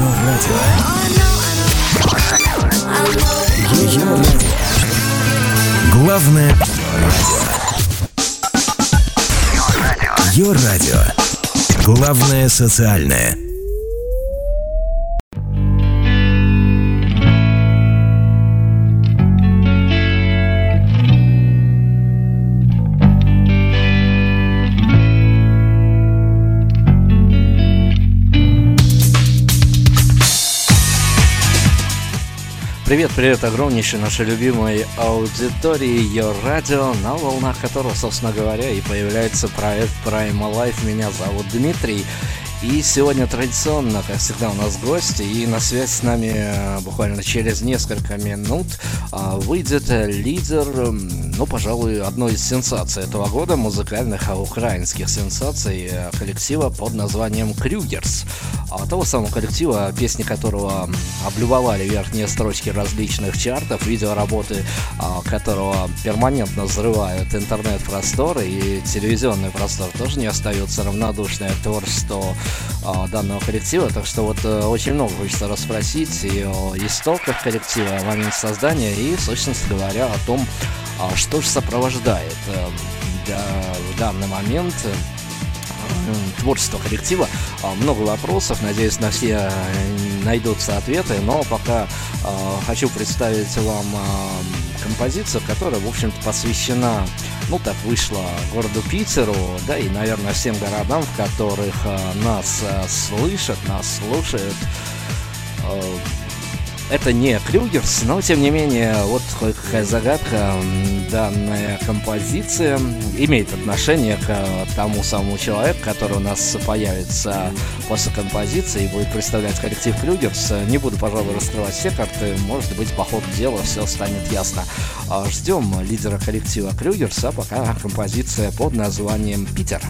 Ее радио. Ее радио. Главное радио. Ее радио. Главное социальное. Привет, привет огромнейшей нашей любимой аудитории Your Radio, на волнах которого, собственно говоря, и появляется проект Prime Life. Меня зовут Дмитрий. И сегодня традиционно, как всегда, у нас гости, и на связь с нами э, буквально через несколько минут а, выйдет лидер, ну, пожалуй, одной из сенсаций этого года, музыкальных а украинских сенсаций э, коллектива под названием Крюгерс. А того самого коллектива, песни которого облюбовали верхние строчки различных чартов, видеоработы а, которого перманентно взрывают интернет-простор и телевизионный простор, тоже не к творчеству а, данного коллектива. Так что вот э, очень много хочется расспросить и о истоках коллектива, о моменте создания и, собственно говоря, о том, а, что же сопровождает э, в данный момент э, творчество коллектива. А, много вопросов, надеюсь, на все найдутся ответы, но пока хочу представить вам композицию, которая, в общем-то, посвящена, ну, так вышло городу Питеру, да, и, наверное, всем городам, в которых нас слышат, нас слушают. Это не Крюгерс, но тем не менее, вот какая загадка. Данная композиция имеет отношение к тому самому человеку, который у нас появится после композиции и будет представлять коллектив Крюгерс. Не буду, пожалуй, раскрывать все карты. Может быть, по ходу дела все станет ясно. А, ждем лидера коллектива Крюгерс, а пока композиция под названием Питер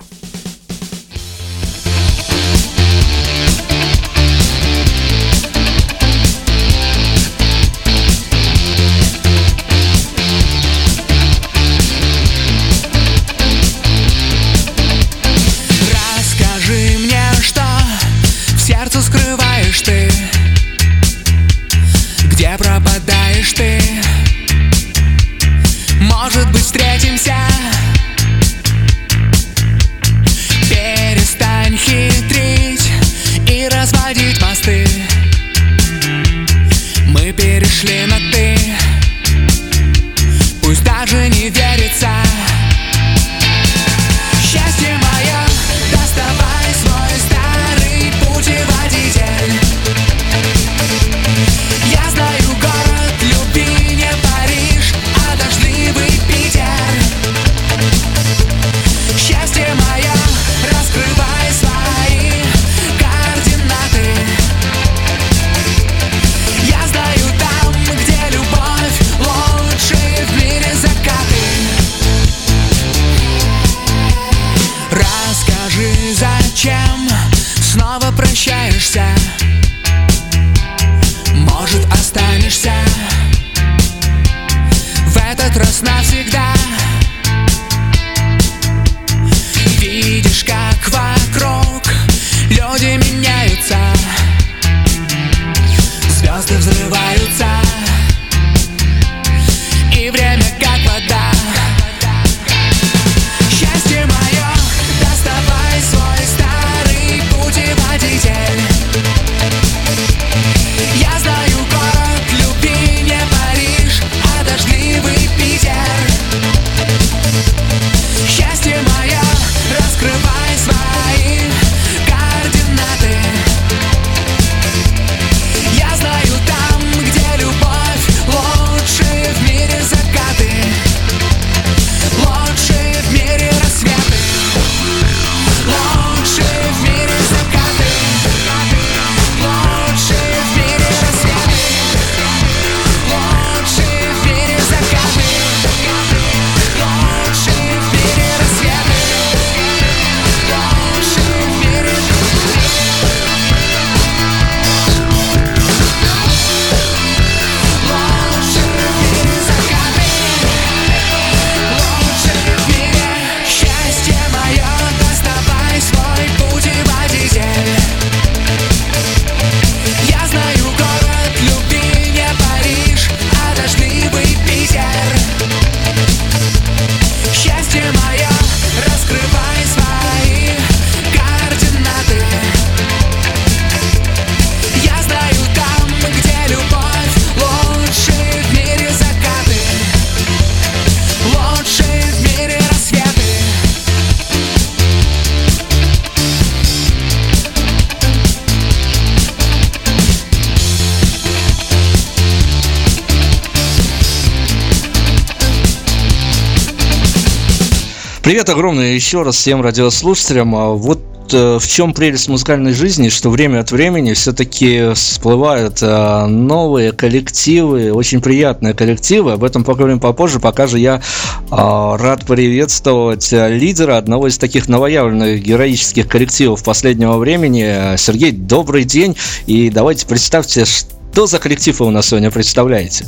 Привет огромное еще раз всем радиослушателям. А вот э, в чем прелесть музыкальной жизни, что время от времени все-таки всплывают э, новые коллективы, очень приятные коллективы. Об этом поговорим попозже. Пока же я а, рад приветствовать э, лидера одного из таких новоявленных героических коллективов последнего времени. Сергей, добрый день. И давайте представьте, что за коллектив вы у нас сегодня представляете.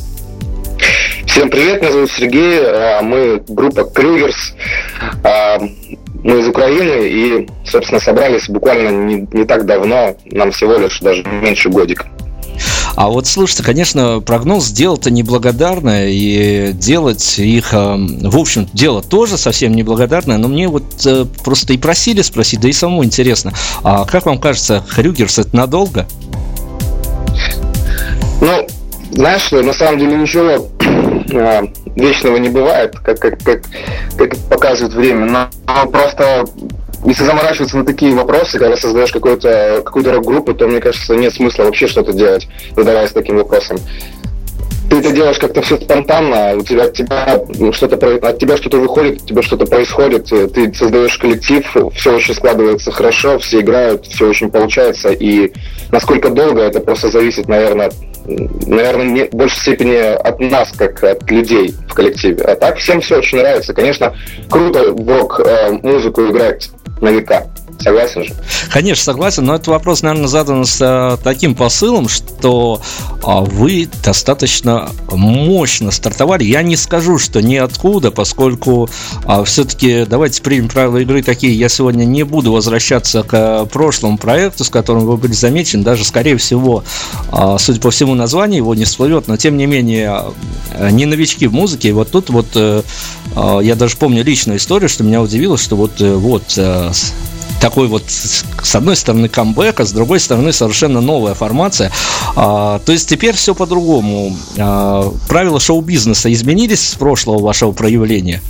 Всем привет, меня зовут Сергей, а, мы группа Крюгерс, а, мы из Украины и, собственно, собрались буквально не, не так давно, нам всего лишь даже меньше годика. А вот слушайте, конечно, прогноз дело-то неблагодарное, и делать их, а, в общем, дело тоже совсем неблагодарное, но мне вот э, просто и просили спросить, да и самому интересно, а как вам кажется, Хрюгерс это надолго? Ну, знаешь, на самом деле ничего а, вечного не бывает, как, как, как, как показывает время. Но просто если заморачиваться на такие вопросы, когда создаешь какую-то какую рок-группу, то мне кажется, нет смысла вообще что-то делать, задаваясь таким вопросом. Ты это делаешь как-то все спонтанно, у тебя, тебя ну, что-то от тебя что-то выходит, у тебя что-то происходит, ты создаешь коллектив, все очень складывается хорошо, все играют, все очень получается, и насколько долго это просто зависит, наверное, наверное, не, в большей степени от нас, как от людей в коллективе. А так всем все очень нравится. Конечно, круто в рок-музыку э, играть на века. Согласен же? Конечно, согласен, но этот вопрос, наверное, задан с а, таким посылом, что а, вы достаточно мощно стартовали. Я не скажу, что ниоткуда, поскольку а, все-таки давайте примем правила игры такие. Я сегодня не буду возвращаться к а, прошлому проекту, с которым вы были замечены. Даже, скорее всего, а, судя по всему, название его не всплывет, но тем не менее, а, не новички в музыке. И вот тут вот а, я даже помню личную историю, что меня удивило, что вот, э, вот такой вот, с одной стороны, камбэк, а с другой стороны, совершенно новая формация. А, то есть теперь все по-другому. А, правила шоу-бизнеса изменились с прошлого вашего проявления?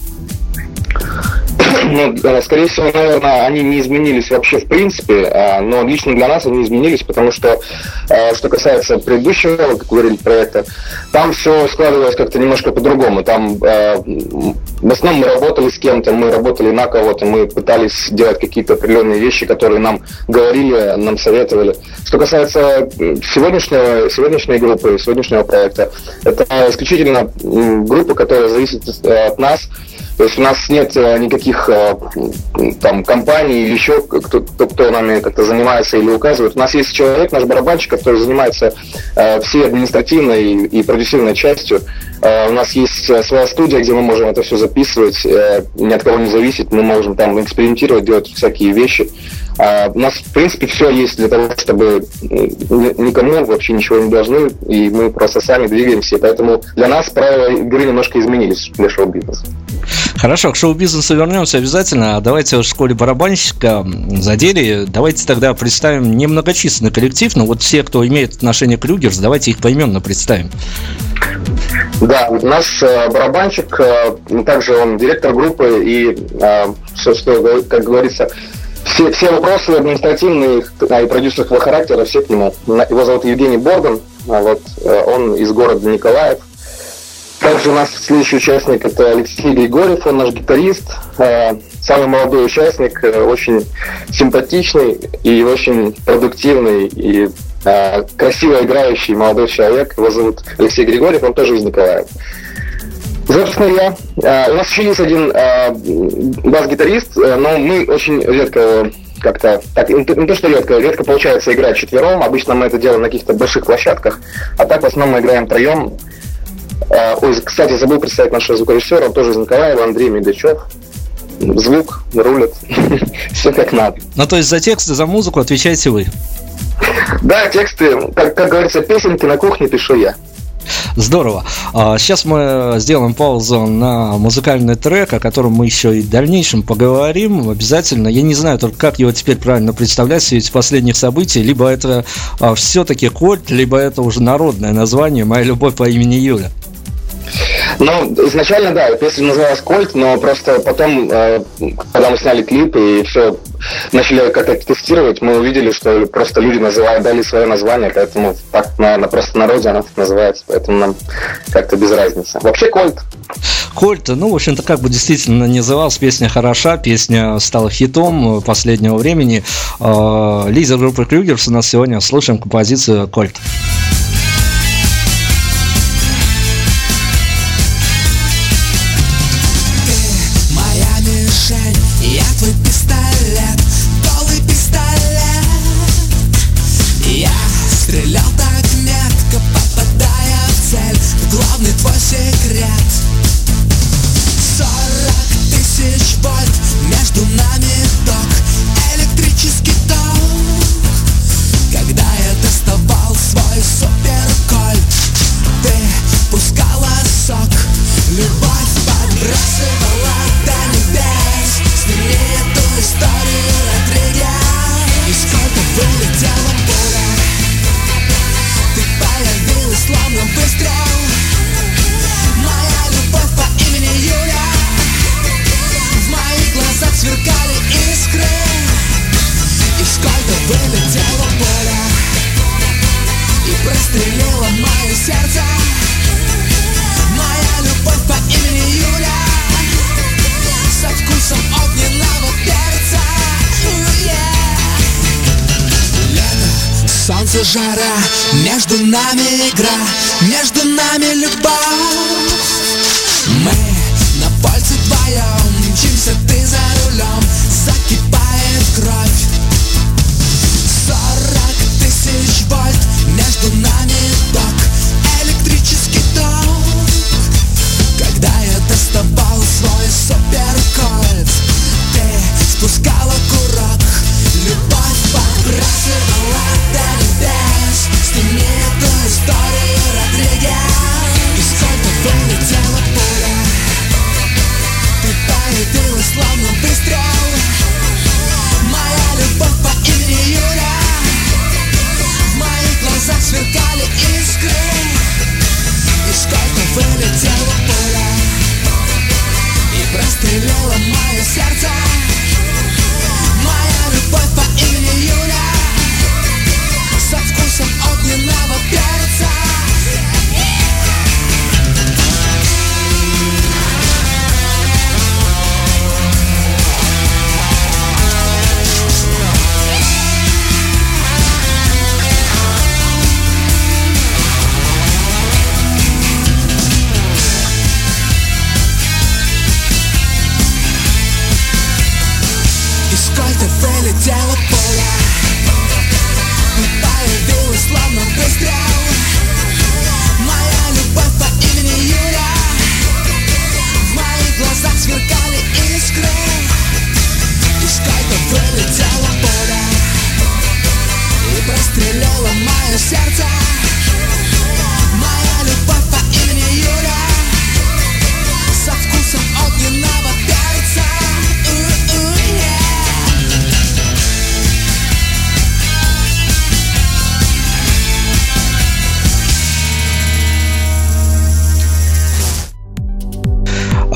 Ну, скорее всего, наверное, они не изменились вообще в принципе, а, но лично для нас они изменились, потому что, а, что касается предыдущего, как говорили, проекта, там все складывалось как-то немножко по-другому. Там а, в основном мы работали с кем-то, мы работали на кого-то, мы пытались делать какие-то определенные вещи, которые нам говорили, нам советовали. Что касается сегодняшнего, сегодняшней группы, сегодняшнего проекта, это исключительно группа, которая зависит от нас, то есть у нас нет э, никаких э, там компаний или еще кто, кто, кто нами как-то занимается или указывает. У нас есть человек, наш барабанщик, который занимается э, всей административной и, продюсированной частью. У нас есть своя студия, где мы можем это все записывать, э, ни от кого не зависит. Мы можем там экспериментировать, делать всякие вещи. А у нас, в принципе, все есть для того, чтобы никому вообще ничего не должны, и мы просто сами двигаемся. Поэтому для нас правила игры немножко изменились для шоу-бизнеса. Хорошо, к шоу-бизнесу вернемся обязательно. Давайте в школе барабанщика задели. Давайте тогда представим немногочисленный коллектив, но вот все, кто имеет отношение к Люгерс, давайте их поименно представим. Да, наш э, барабанщик, э, также он директор группы и э, все, что, как говорится, все, все вопросы административные и продюсерского характера, все к нему. Его зовут Евгений Борган, а вот э, он из города Николаев. Также у нас следующий участник это Алексей Григорьев, он наш гитарист, э, самый молодой участник, э, очень симпатичный и очень продуктивный и красиво играющий молодой человек. Его зовут Алексей Григорьев, он тоже из Николаева. Собственно, я. У нас еще есть один бас-гитарист, но мы очень редко как-то так, не то, что редко, редко получается играть четвером. Обычно мы это делаем на каких-то больших площадках, а так в основном мы играем троем. Ой, кстати, забыл представить нашего звукорежиссера, он тоже из Николаева, Андрей Медведчев. Звук рулит, все как надо. Ну, то есть за тексты, за музыку отвечаете вы? Да, тексты, как, как говорится, песенки на кухне пишу я. Здорово. Сейчас а, мы сделаем паузу на музыкальный трек, о котором мы еще и в дальнейшем поговорим. Обязательно. Я не знаю только, как его теперь правильно представлять в свете последних событий. Либо это а, все-таки кольт, либо это уже народное название «Моя любовь по имени Юля». Ну, изначально, да, песня называлась «Кольт», но просто потом, э, когда мы сняли клип и все начали как-то тестировать, мы увидели, что просто люди называют, дали свое название, поэтому так, наверное, просто народе она так называется, поэтому нам как-то без разницы. Вообще «Кольт». Кольт, ну, в общем-то, как бы действительно называлась, песня хороша, песня стала хитом последнего времени. А, лидер группы Крюгерс у нас сегодня слушаем композицию Кольт. жара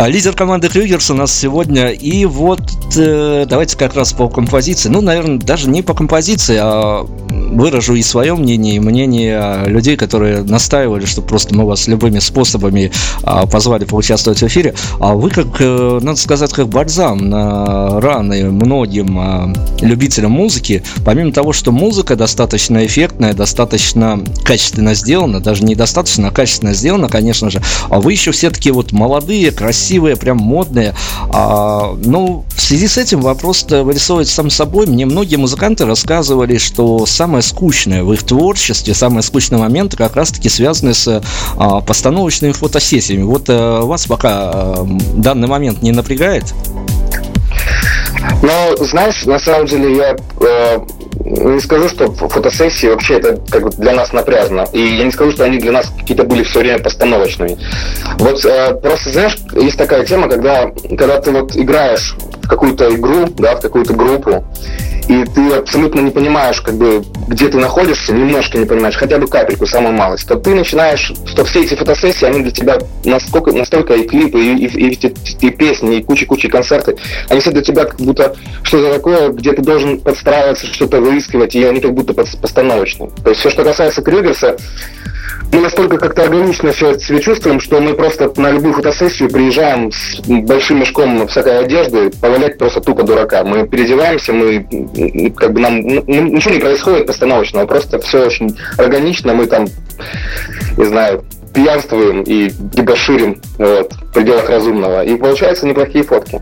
лидер команды Крюгерс у нас сегодня. И вот э, давайте как раз по композиции. Ну, наверное, даже не по композиции, а выражу и свое мнение, и мнение людей, которые настаивали, что просто мы вас любыми способами а, позвали поучаствовать в эфире. А вы, как, э, надо сказать, как бальзам на раны многим а, любителям музыки. Помимо того, что музыка достаточно эффектная, достаточно качественно сделана, даже недостаточно, а качественно сделана, конечно же, а вы еще все-таки вот молодые, красивые, прям модные. А, ну, в связи с этим вопрос вырисовывается сам собой. Мне многие музыканты рассказывали, что самое скучное в их творчестве, самые скучные моменты как раз-таки связаны с а, постановочными фотосессиями. Вот а, вас пока а, данный момент не напрягает? Ну, знаешь, на самом деле я э, не скажу, что фотосессии вообще это как бы для нас напряжно. И я не скажу, что они для нас какие-то были все время постановочными. Вот э, просто, знаешь, есть такая тема, когда, когда ты вот играешь в какую-то игру, да, в какую-то группу, и ты абсолютно не понимаешь, как бы, где ты находишься, немножко не понимаешь, хотя бы капельку, самую малость, то ты начинаешь, что все эти фотосессии, они для тебя насколько, настолько и клипы, и, и, и, и песни, и куча-куча концерты, они все для тебя как будто что-то такое, где ты должен подстраиваться, что-то выискивать, и они как будто постановочные. То есть все, что касается Крюгерса, мы настолько как-то органично все себя чувствуем, что мы просто на любую фотосессию приезжаем с большим мешком всякой одежды, повалять просто тупо дурака. Мы переодеваемся, мы как бы нам ничего не происходит постановочного, просто все очень органично, мы там, не знаю, пьянствуем и дебоширим вот, в пределах разумного. И получаются неплохие фотки.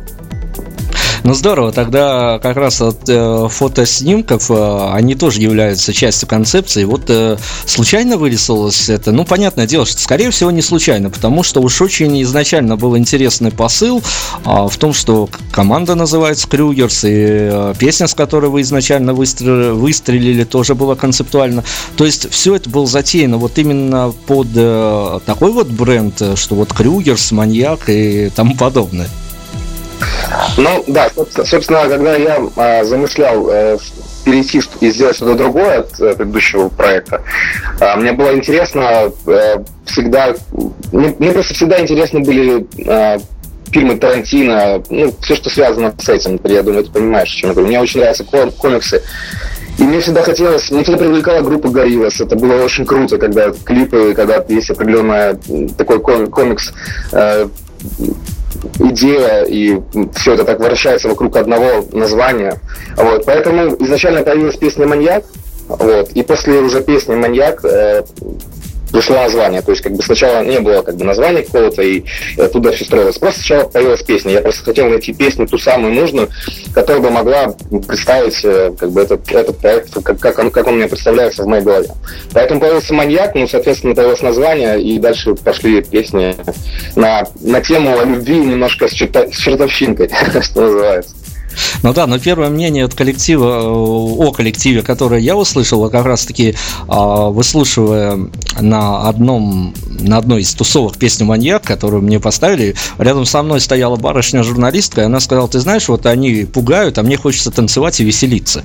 Ну здорово, тогда как раз от э, фотоснимков э, они тоже являются частью концепции. Вот э, случайно вырисовалось это? Ну, понятное дело, что скорее всего не случайно, потому что уж очень изначально был интересный посыл э, в том, что команда называется Крюгерс, и э, песня, с которой вы изначально выстрелили, выстрелили, тоже была концептуально. То есть все это было затеяно вот именно под э, такой вот бренд, э, что вот Крюгерс, Маньяк и тому подобное. Ну да, собственно, когда я а, замышлял э, перейти и сделать что-то другое от э, предыдущего проекта, а, мне было интересно э, всегда, мне, просто всегда интересны были а, фильмы Тарантино, ну, все, что связано с этим, я думаю, ты понимаешь, о чем я говорю. Мне очень нравятся комиксы. И мне всегда хотелось, мне всегда привлекала группа Гориллас. Это было очень круто, когда клипы, когда есть определенная такой комикс, э, идея, и все это так вращается вокруг одного названия. Вот. Поэтому изначально появилась песня «Маньяк», вот. И после уже песни «Маньяк» э, пришло название. То есть, как бы сначала не было как бы названия какого-то, и оттуда все строилось. Просто сначала появилась песня. Я просто хотел найти песню, ту самую нужную, которая бы могла представить э, как бы этот, этот проект, как, как, он, как он мне представляется в моей голове. Поэтому появился маньяк, ну, соответственно, появилось название, и дальше пошли песни на, на тему любви немножко с, черта, с чертовщинкой, что называется. Ну да, но первое мнение от коллектива, э, о коллективе, которое я услышал, как раз таки а, выслушивая на одном, на одной из тусовок песню «Маньяк», которую мне поставили, рядом со мной стояла барышня-журналистка, и она сказала, ты знаешь, вот они пугают, а мне хочется танцевать и веселиться.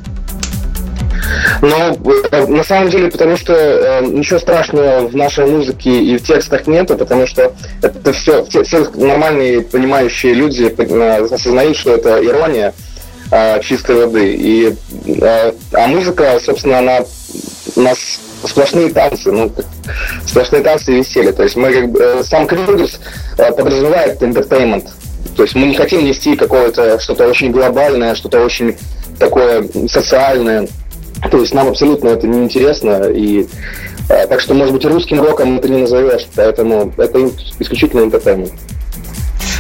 Ну, э, на самом деле, потому что э, ничего страшного в нашей музыке и в текстах нету, потому что это все, все, нормальные понимающие люди э, осознают, что это ирония э, чистой воды. И, э, а музыка, собственно, она у нас сплошные танцы, ну, сплошные танцы и веселье. То есть мы как бы, э, сам Крюгерс подразумевает entertainment. То есть мы не хотим нести какое-то что-то очень глобальное, что-то очень такое социальное. То есть нам абсолютно это не интересно. И, э, так что, может быть, русским роком это не назовешь. Поэтому это исключительно entertainment.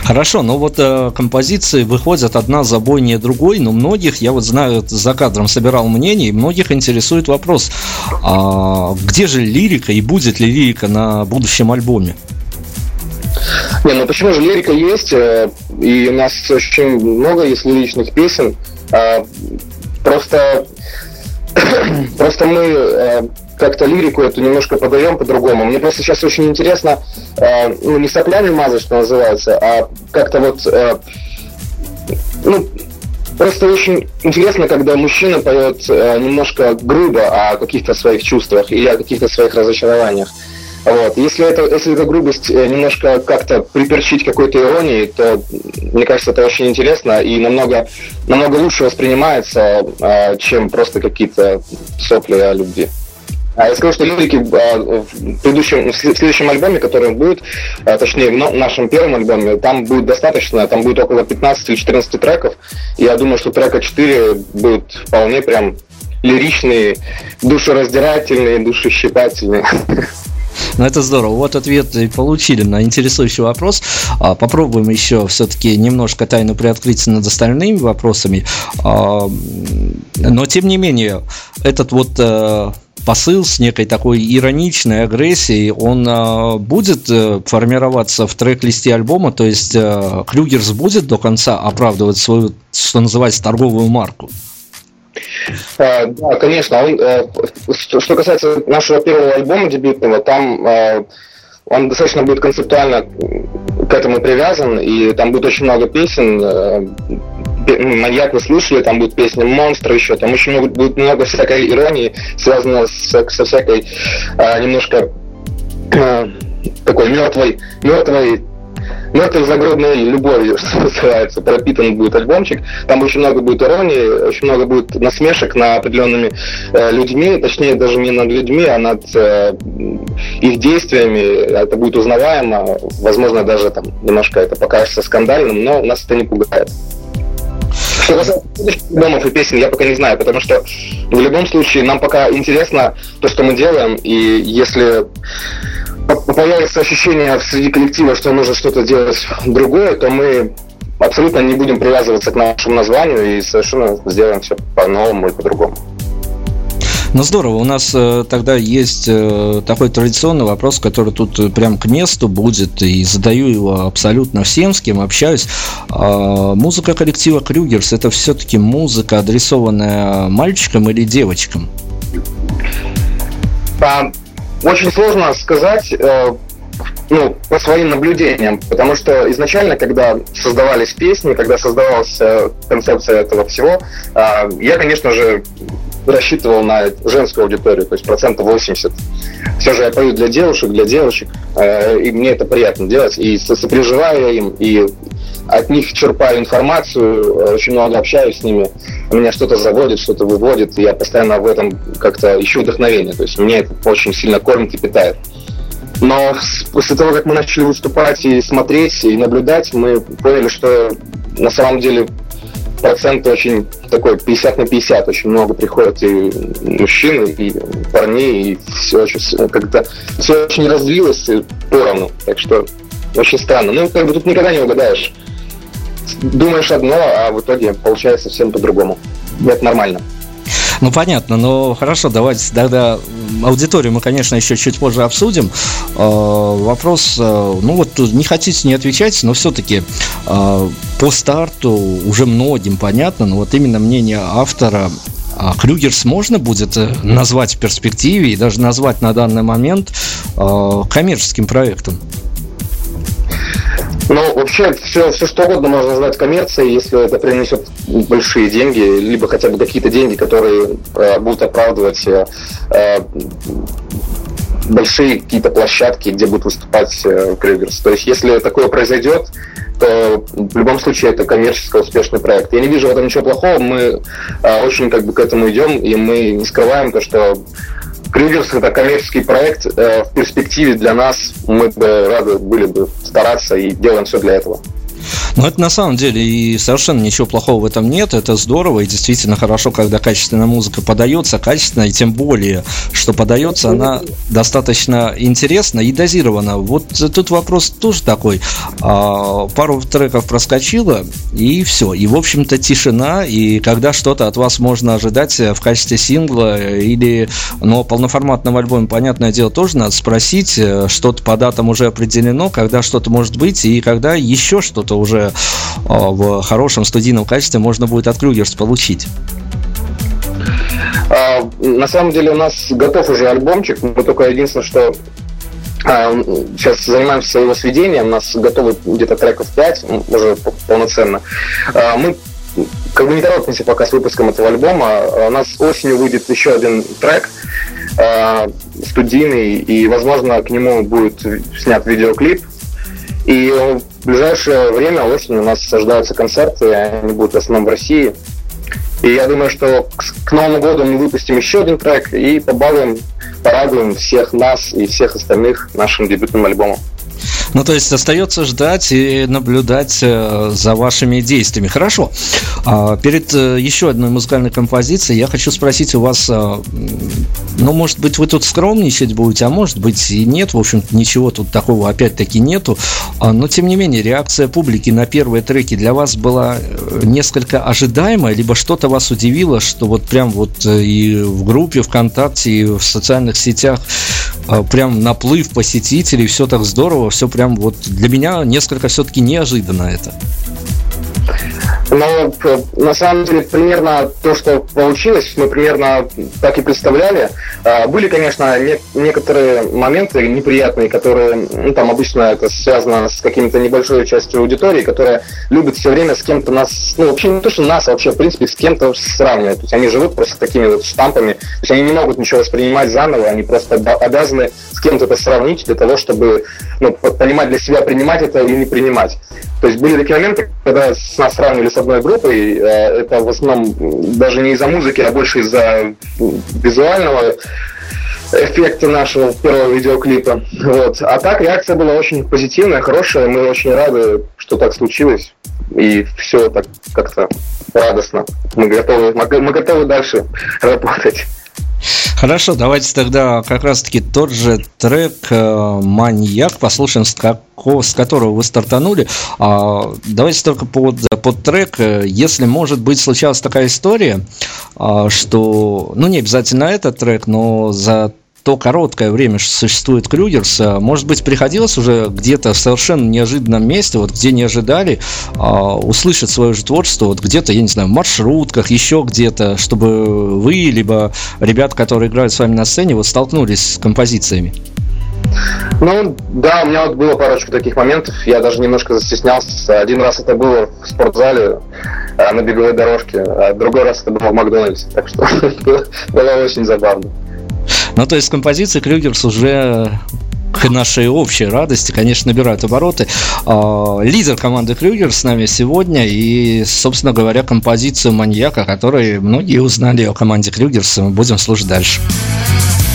Хорошо, но вот э, композиции выходят одна за бойнее другой, но многих, я вот знаю, за кадром собирал мнение, и многих интересует вопрос, а где же лирика и будет ли лирика на будущем альбоме? Не, ну почему же лирика есть, э, и у нас очень много есть лиричных песен, а, просто Просто мы э, как-то лирику эту немножко подаем по-другому. Мне просто сейчас очень интересно, э, ну, не соплями мазать, что называется, а как-то вот, э, ну, просто очень интересно, когда мужчина поет э, немножко грубо о каких-то своих чувствах или о каких-то своих разочарованиях. Вот. Если, это, если эта грубость э, немножко как-то приперчить какой-то иронией, то, мне кажется, это очень интересно и намного, намного лучше воспринимается, а, чем просто какие-то сопли о любви. А я скажу, что лирики а, в, предыдущем, в следующем альбоме, который будет, точнее, в нашем первом альбоме, там будет достаточно, там будет около 15 или 14 треков. Я думаю, что трека 4 будет вполне прям лиричные, душераздирательные, душещипательные. Ну, это здорово. Вот ответ и получили на интересующий вопрос. А, попробуем еще все-таки немножко тайну приоткрыть над остальными вопросами. А, но, тем не менее, этот вот э, посыл с некой такой ироничной агрессией, он э, будет э, формироваться в трек-листе альбома, то есть Клюгерс будет до конца оправдывать свою, что называется, торговую марку? А, да, конечно. Он, э, что касается нашего первого альбома дебютного, там э, он достаточно будет концептуально к этому привязан, и там будет очень много песен. Э, Маньяк вы слышали, там будет песня Монстр еще, там очень много, будет много всякой иронии, связанной с, со всякой немножко такой мертвой, мертвой мертвой загробной любовью, что называется, пропитан будет альбомчик. Там очень много будет иронии, очень много будет насмешек над определенными э, людьми, точнее даже не над людьми, а над э, их действиями. Это будет узнаваемо, возможно даже там немножко это покажется скандальным, но нас это не пугает. Что касается альбомов и песен, я пока не знаю, потому что в любом случае нам пока интересно то, что мы делаем, и если появится ощущение среди коллектива, что нужно что-то делать другое, то мы абсолютно не будем привязываться к нашему названию и совершенно сделаем все по-новому и по-другому. Ну здорово, у нас э, тогда есть э, такой традиционный вопрос, который тут прям к месту будет, и задаю его абсолютно всем, с кем общаюсь. Э, музыка коллектива Крюгерс это все-таки музыка, адресованная мальчикам или девочкам? А, очень сложно сказать, э, ну, по своим наблюдениям, потому что изначально, когда создавались песни, когда создавалась э, концепция этого всего, э, я, конечно же, рассчитывал на женскую аудиторию, то есть процентов 80. Все же я пою для девушек, для девочек, и мне это приятно делать, и сопереживаю им, и от них черпаю информацию, э, очень много общаюсь с ними, меня что-то заводит, что-то выводит, и я постоянно в этом как-то ищу вдохновение, то есть меня это очень сильно кормит и питает. Но после того, как мы начали выступать и смотреть, и наблюдать, мы поняли, что на самом деле процент очень такой 50 на 50. Очень много приходят и мужчин, и парней, и все очень как-то все очень разлилось поровну. Так что очень странно. Ну, как бы тут никогда не угадаешь. Думаешь одно, а в итоге получается совсем по-другому. Это нормально. Ну, понятно, но хорошо, давайте тогда аудиторию мы, конечно, еще чуть позже обсудим. Э, вопрос, э, ну вот не хотите, не отвечать, но все-таки э, по старту уже многим понятно, но вот именно мнение автора а Крюгерс можно будет назвать в перспективе и даже назвать на данный момент коммерческим проектом? Ну, вообще, все, все что угодно можно назвать коммерцией, если это принесет большие деньги, либо хотя бы какие-то деньги, которые э, будут оправдывать э, э большие какие-то площадки, где будут выступать э. То есть, если такое произойдет, то в любом случае это коммерчески успешный проект. Я не вижу в этом ничего плохого, мы э, очень как бы к этому идем, и мы не скрываем то, что Крюгерс это коммерческий проект. Э, в перспективе для нас мы бы рады были бы стараться и делаем все для этого. Но это на самом деле и совершенно ничего плохого в этом нет. Это здорово и действительно хорошо, когда качественная музыка подается, качественно, и тем более, что подается она достаточно интересно и дозирована. Вот тут вопрос тоже такой. А, пару треков проскочило, и все. И, в общем-то, тишина, и когда что-то от вас можно ожидать в качестве сингла или, ну, полноформатном альбоме, понятное дело, тоже надо спросить, что-то по датам уже определено, когда что-то может быть, и когда еще что-то уже а, в хорошем студийном качестве можно будет от Крюгерс получить? А, на самом деле у нас готов уже альбомчик. Мы только единственное, что а, сейчас занимаемся его сведением. У нас готовы где-то треков 5 уже полноценно. Мы как бы не торопимся пока с выпуском этого альбома. У нас осенью выйдет еще один трек студийный, и, возможно, к нему будет снят видеоклип. И в ближайшее время осенью у нас ожидаются концерты, они будут в основном в России. И я думаю, что к Новому году мы выпустим еще один трек и побалуем, порадуем всех нас и всех остальных нашим дебютным альбомом. Ну, то есть остается ждать и наблюдать э, за вашими действиями. Хорошо. А, перед э, еще одной музыкальной композицией я хочу спросить у вас, э, ну, может быть, вы тут скромничать будете, а может быть и нет. В общем ничего тут такого опять-таки нету. А, но, тем не менее, реакция публики на первые треки для вас была несколько ожидаемая, либо что-то вас удивило, что вот прям вот и в группе ВКонтакте, и в социальных сетях прям наплыв посетителей, все так здорово, все прям вот для меня несколько все-таки неожиданно это. Но э, на самом деле примерно то, что получилось, мы примерно так и представляли. А, Были, конечно, не- некоторые моменты неприятные, которые, ну, там обычно это связано с какими-то небольшой частью аудитории, которая любит все время с кем-то нас, ну, вообще не то, что нас, а вообще, в принципе, с кем-то сравнивать. То есть они живут просто такими вот штампами, то есть они не могут ничего воспринимать заново, они просто обязаны с кем-то это сравнить для того, чтобы ну, понимать для себя, принимать это или не принимать. То есть были такие моменты, когда с нас сравнивали с одной группой, э, это в основном даже не из-за музыки, а больше из-за визуального эффекта нашего первого видеоклипа. Вот. А так реакция была очень позитивная, хорошая. Мы очень рады, что так случилось. И все так как-то радостно. Мы готовы, мы го- мы готовы дальше работать. Хорошо, давайте тогда как раз-таки тот же трек э, «Маньяк» послушаем, с, како- с которого вы стартанули. А, давайте только под, под трек. Если, может быть, случалась такая история, а, что, ну, не обязательно этот трек, но за то короткое время, что существует Крюгерс, а, может быть, приходилось уже где-то в совершенно неожиданном месте, вот где не ожидали, а, услышать свое же творчество, вот где-то, я не знаю, в маршрутках, еще где-то, чтобы вы, либо ребята, которые играют с вами на сцене, вот столкнулись с композициями. Ну, да, у меня вот было парочку таких моментов. Я даже немножко застеснялся. Один раз это было в спортзале а, на беговой дорожке, а другой раз это было в Макдональдсе. Так что было очень забавно. Ну, то есть композиции Крюгерс уже к нашей общей радости, конечно, набирают обороты. А, Лидер команды Крюгер с нами сегодня и, собственно говоря, композицию «Маньяка», которой многие узнали о команде Крюгерс, мы будем слушать дальше. Ты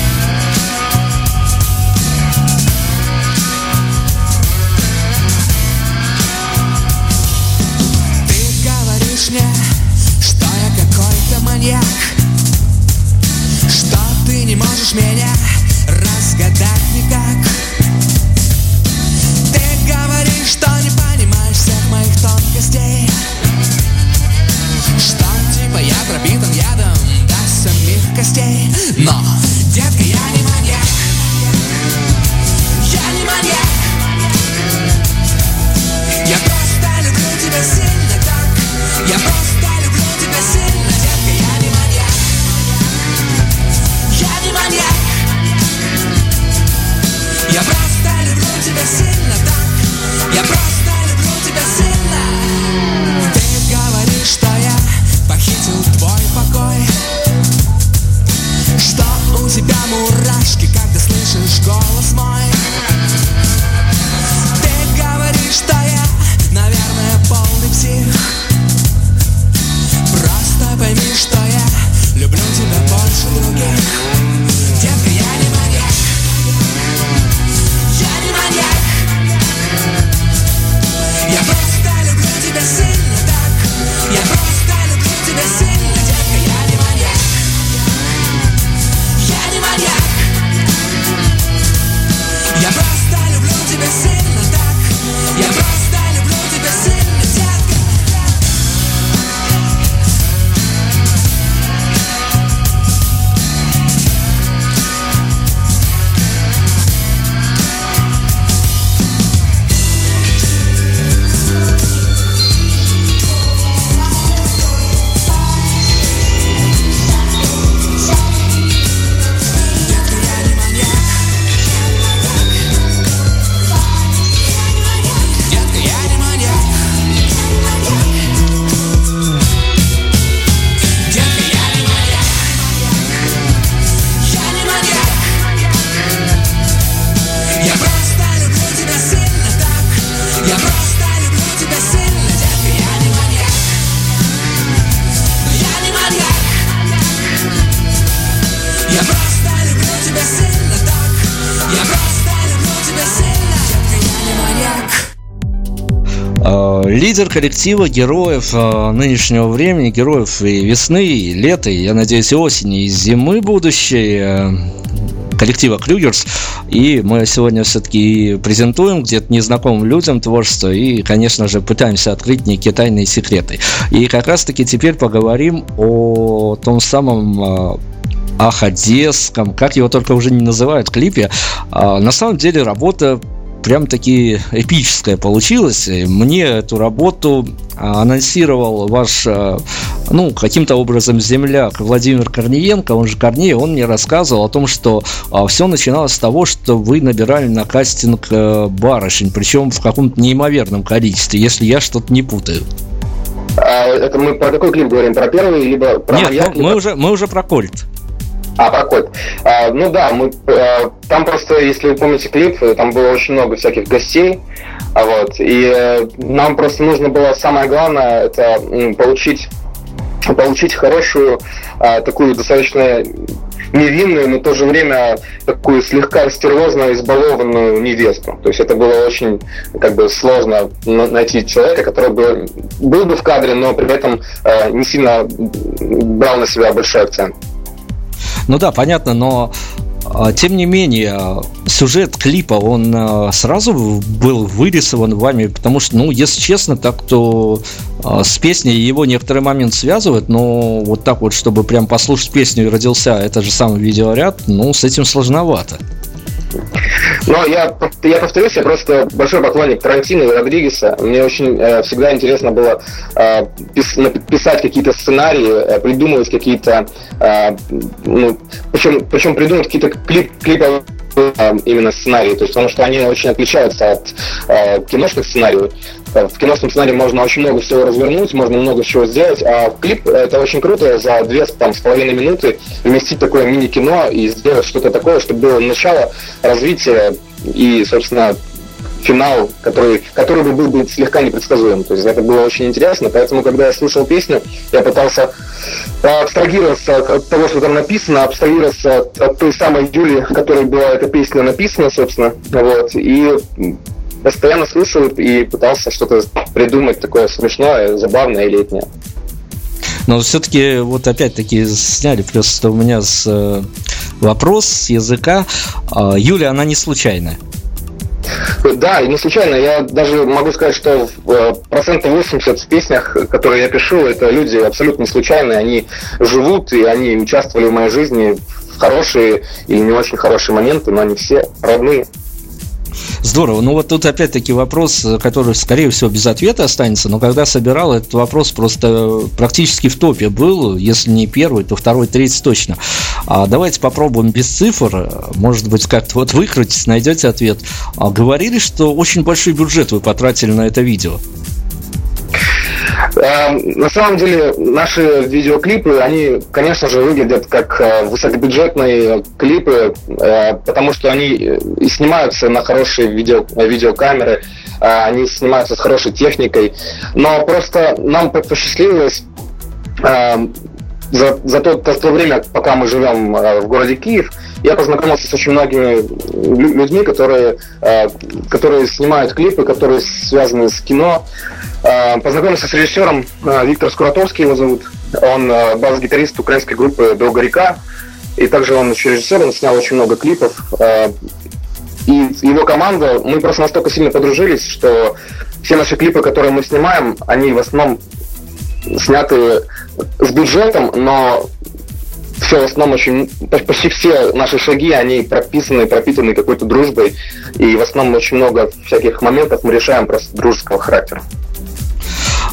Лидер коллектива героев э, нынешнего времени, героев и весны, и лета, и, я надеюсь, и осени, и зимы будущей, э, коллектива Крюгерс. И мы сегодня все-таки презентуем где-то незнакомым людям творчество и, конечно же, пытаемся открыть некие тайные секреты. И как раз-таки теперь поговорим о том самом э, ах, одесском, как его только уже не называют, клипе. А, на самом деле работа прям таки эпическая получилась. Мне эту работу анонсировал ваш, ну, каким-то образом земляк Владимир Корниенко, он же Корней, он мне рассказывал о том, что все начиналось с того, что вы набирали на кастинг барышень, причем в каком-то неимоверном количестве, если я что-то не путаю. А, это мы про какой клип говорим? Про первый, либо про Нет, маяк, мы, либо... уже, мы уже про Кольт. А, про Кольт. А, ну да, мы, а, там просто, если вы помните клип, там было очень много всяких гостей, а вот, и э, нам просто нужно было, самое главное, это получить получить хорошую, а, такую достаточно невинную, но в то же время такую слегка стервозно избалованную невесту. То есть это было очень как бы сложно на- найти человека, который бы был бы в кадре, но при этом э, не сильно брал на себя большой акцент. Ну да, понятно, но а, тем не менее, сюжет клипа, он а, сразу был вырисован вами, потому что, ну, если честно, так то а, с песней его некоторый момент связывает, но вот так вот, чтобы прям послушать песню и родился этот же самый видеоряд, ну, с этим сложновато. Но я, я повторюсь, я просто большой поклонник Тарантино и Родригеса. Мне очень э, всегда интересно было э, пис, писать какие-то сценарии, э, придумывать какие-то, э, ну, причем, причем придумать какие-то клип, клиповые э, именно сценарии, то есть потому что они очень отличаются от э, киношных сценариев. В киношном сценарии можно очень много всего развернуть, можно много чего сделать, а клип это очень круто за две там, с половиной минуты вместить такое мини-кино и сделать что-то такое, чтобы было начало, развитие и, собственно, финал, который, который бы был бы слегка непредсказуем. То есть это было очень интересно, поэтому, когда я слушал песню, я пытался абстрагироваться от того, что там написано, абстрагироваться от, от той самой Юли, которой была эта песня написана, собственно, вот, и постоянно слушал и пытался что-то придумать такое смешное, забавное и летнее. Но все-таки, вот опять-таки, сняли просто у меня с, э, вопрос с языка. Э, Юля, она не случайная. Да, и не случайно. Я даже могу сказать, что в процентов 80 в песнях, которые я пишу, это люди абсолютно не случайные. Они живут, и они участвовали в моей жизни в хорошие или не очень хорошие моменты, но они все родные. Здорово. Ну вот тут опять-таки вопрос, который, скорее всего, без ответа останется, но когда собирал этот вопрос, просто практически в топе был, если не первый, то второй, третий точно. А давайте попробуем без цифр, может быть, как-то вот выкрутить, найдете ответ. А говорили, что очень большой бюджет вы потратили на это видео. На самом деле наши видеоклипы, они, конечно же, выглядят как высокобюджетные клипы, потому что они и снимаются на хорошие видео, видеокамеры, они снимаются с хорошей техникой, но просто нам посчастливилось за, за, то, за то время, пока мы живем в городе Киев, я познакомился с очень многими людьми, которые, которые снимают клипы, которые связаны с кино. Познакомился с режиссером Виктор Скуратовский, его зовут. Он бас-гитарист украинской группы «Долга река». И также он еще режиссер, он снял очень много клипов. И его команда, мы просто настолько сильно подружились, что все наши клипы, которые мы снимаем, они в основном сняты с бюджетом, но все в основном очень, почти все наши шаги, они прописаны, пропитаны какой-то дружбой, и в основном очень много всяких моментов мы решаем просто дружеского характера.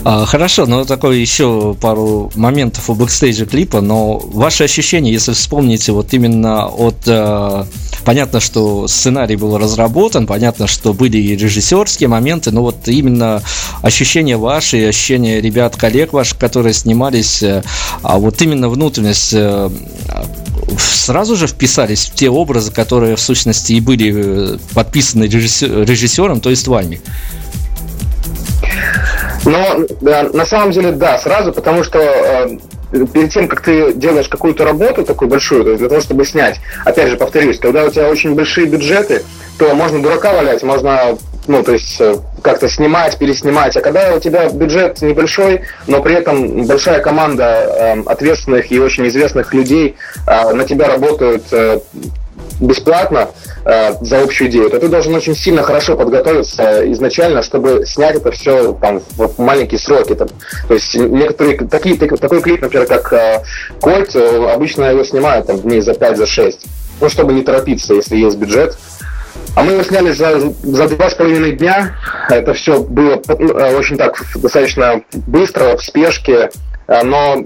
Хорошо, но такое еще пару моментов у бэкстейджа клипа, но ваши ощущения, если вспомните вот именно от... Понятно, что сценарий был разработан, понятно, что были и режиссерские моменты, но вот именно ощущения ваши, ощущения ребят, коллег ваших, которые снимались, а вот именно внутренность сразу же вписались в те образы, которые в сущности и были подписаны режиссером, то есть вами. Но да, на самом деле, да, сразу, потому что э, перед тем, как ты делаешь какую-то работу такую большую, то есть для того, чтобы снять, опять же, повторюсь, когда у тебя очень большие бюджеты, то можно дурака валять, можно, ну, то есть как-то снимать, переснимать. А когда у тебя бюджет небольшой, но при этом большая команда э, ответственных и очень известных людей э, на тебя работают э, бесплатно э, за общую идею, то ты должен очень сильно хорошо подготовиться изначально, чтобы снять это все там, в маленькие сроки. Там. То есть некоторые такие, такой клип, например, как э, Кольт, обычно его снимают там, дней за 5-6. За 6. Ну, чтобы не торопиться, если есть бюджет. А мы его сняли за, за два с половиной дня. Это все было э, очень так достаточно быстро, в спешке. Э, но